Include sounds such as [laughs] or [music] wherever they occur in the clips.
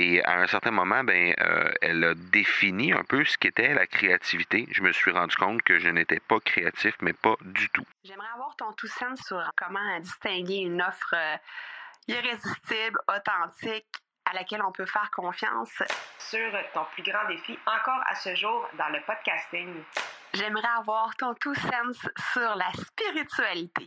et à un certain moment, ben, euh, elle a défini un peu ce qu'était la créativité. Je me suis rendu compte que je n'étais pas créatif, mais pas du tout. J'aimerais avoir ton tout sens sur comment distinguer une offre euh, irrésistible, authentique, à laquelle on peut faire confiance. Sur ton plus grand défi encore à ce jour dans le podcasting. J'aimerais avoir ton tout sens sur la spiritualité.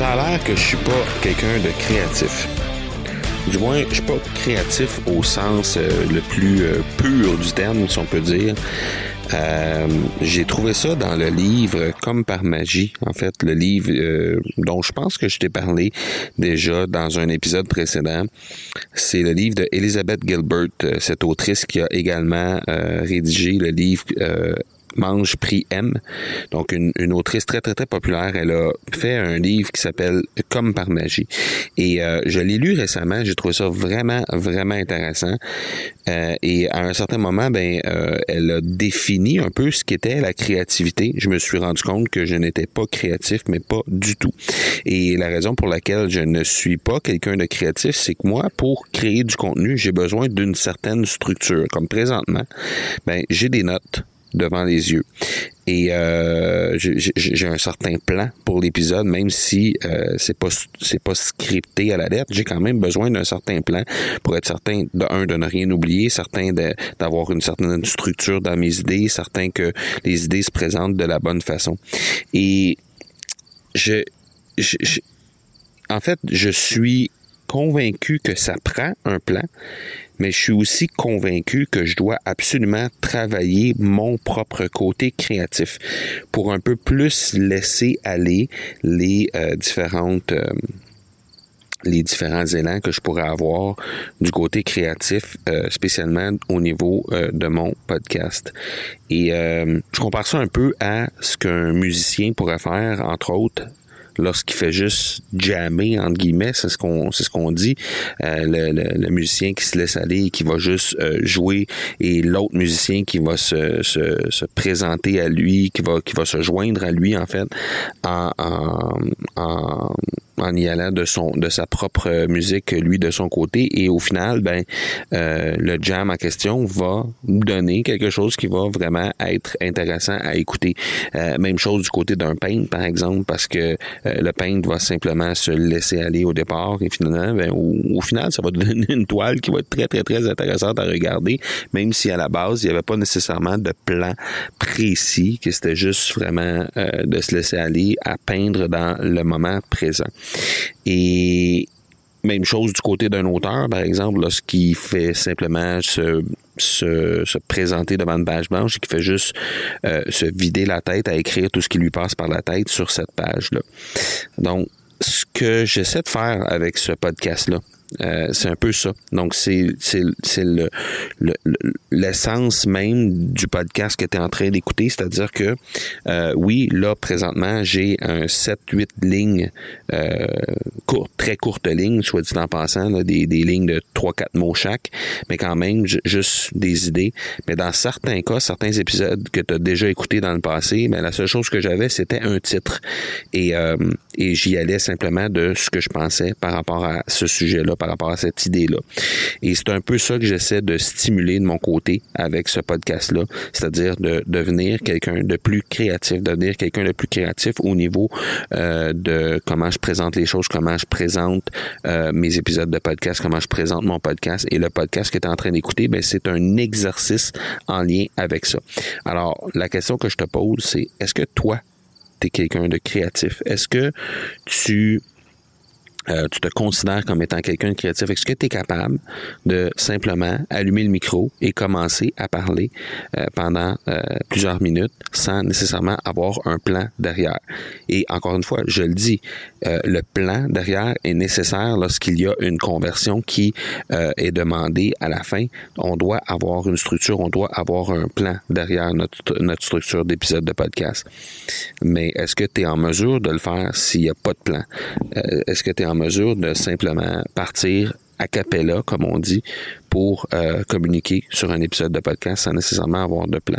Ça a l'air que je suis pas quelqu'un de créatif. Du moins, je suis pas créatif au sens euh, le plus euh, pur du terme, si on peut dire. Euh, j'ai trouvé ça dans le livre Comme par magie, en fait, le livre dont je pense que je t'ai parlé déjà dans un épisode précédent. C'est le livre de Elizabeth Gilbert, cette autrice qui a également rédigé le livre Mange Prix M. Donc, une, une, autrice très, très, très populaire. Elle a fait un livre qui s'appelle Comme par magie. Et euh, je l'ai lu récemment. J'ai trouvé ça vraiment, vraiment intéressant. Euh, et à un certain moment, ben, euh, elle a défini un peu ce qu'était la créativité. Je me suis rendu compte que je n'étais pas créatif, mais pas du tout. Et la raison pour laquelle je ne suis pas quelqu'un de créatif, c'est que moi, pour créer du contenu, j'ai besoin d'une certaine structure. Comme présentement, ben, j'ai des notes devant les yeux. Et euh, j'ai un certain plan pour l'épisode, même si euh, c'est pas c'est pas scripté à la lettre. J'ai quand même besoin d'un certain plan pour être certain de un de ne rien oublier, certain d'avoir une certaine structure dans mes idées, certain que les idées se présentent de la bonne façon. Et je, je en fait, je suis convaincu que ça prend un plan, mais je suis aussi convaincu que je dois absolument travailler mon propre côté créatif pour un peu plus laisser aller les euh, différentes euh, les différents élans que je pourrais avoir du côté créatif, euh, spécialement au niveau de mon podcast. Et je compare ça un peu à ce qu'un musicien pourrait faire, entre autres, lorsqu'il fait juste jammer entre guillemets, c'est ce qu'on c'est ce qu'on dit. Euh, le, le, musicien qui se laisse aller et qui va juste euh, jouer et l'autre musicien qui va se, se, se, présenter à lui, qui va qui va se joindre à lui en fait en, en, en en y allant de son de sa propre musique lui de son côté. Et au final ben euh, le jam en question va donner quelque chose qui va vraiment être intéressant à écouter. Euh, même chose du côté d'un paint par exemple parce que euh, le paint va simplement se laisser aller au départ et finalement ben, au, final ça va [laughs] donner une toile qui va être très très très intéressante à regarder même si à la base il n'y avait pas nécessairement de plan précis que c'était juste vraiment de se laisser aller à peindre dans le moment présent et même chose du côté d'un auteur, par exemple, lorsqu'il fait simplement se, se, se, présenter devant une page blanche et qui fait juste euh, se vider la tête à écrire tout ce qui lui passe par la tête sur cette page-là. Donc, ce que j'essaie de faire avec ce podcast-là, euh, c'est un peu ça. Donc, c'est, c'est le, l'essence même du podcast que tu es en train d'écouter. C'est-à-dire que, euh, oui, là, présentement, j'ai un 7-8 lignes, euh, très courtes lignes, soit dit en passant, des, des lignes de 3-4 mots chaque, mais quand même, juste des idées. Mais dans certains cas, certains épisodes que tu as déjà écoutés dans le passé, mais la seule chose que j'avais, c'était un titre. Et, euh, et j'y allais simplement de ce que je pensais par rapport à ce sujet-là par rapport à cette idée-là. Et c'est un peu ça que j'essaie de stimuler de mon côté avec ce podcast-là, c'est-à-dire de devenir quelqu'un de plus créatif, devenir quelqu'un de plus créatif au niveau euh, de comment je présente les choses, comment je présente euh, mes épisodes de podcast, comment je présente mon podcast. Et le podcast que tu es en train d'écouter, ben, c'est un exercice en lien avec ça. Alors, la question que je te pose, c'est est-ce que toi, tu es quelqu'un de créatif? Est-ce que tu euh, tu te considères comme étant quelqu'un de créatif, est-ce que tu es capable de simplement allumer le micro et commencer à parler euh, pendant euh, plusieurs minutes sans nécessairement avoir un plan derrière? Et encore une fois, je le dis, le plan derrière est nécessaire lorsqu'il y a une conversion qui est demandée à la fin. On doit avoir une structure, on doit avoir un plan derrière notre, notre structure d'épisode de podcast. Mais est-ce que tu es en mesure de le faire s'il n'y a pas de plan? est-ce que tu es en mesure de simplement partir à capella, comme on dit, pour euh, communiquer sur un épisode de podcast sans nécessairement avoir de plan.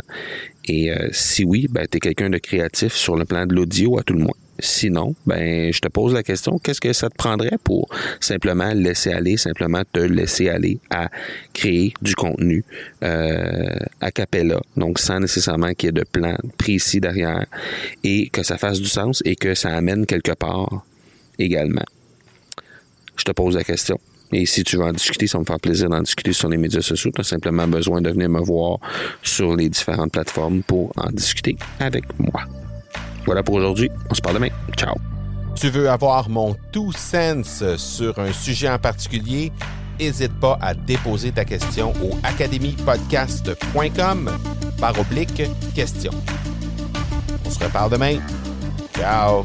Et euh, si oui, ben, tu es quelqu'un de créatif sur le plan de l'audio à tout le moins. Sinon, ben, je te pose la question, qu'est-ce que ça te prendrait pour simplement laisser aller, simplement te laisser aller à créer du contenu euh, a cappella, donc sans nécessairement qu'il y ait de plan précis derrière, et que ça fasse du sens et que ça amène quelque part également je te pose la question. Et si tu veux en discuter, ça me faire plaisir d'en discuter sur les médias sociaux. Tu as simplement besoin de venir me voir sur les différentes plateformes pour en discuter avec moi. Voilà pour aujourd'hui. On se parle demain. Ciao. Tu veux avoir mon tout sens sur un sujet en particulier? N'hésite pas à déposer ta question au academypodcast.com par oblique question. On se reparle demain. Ciao.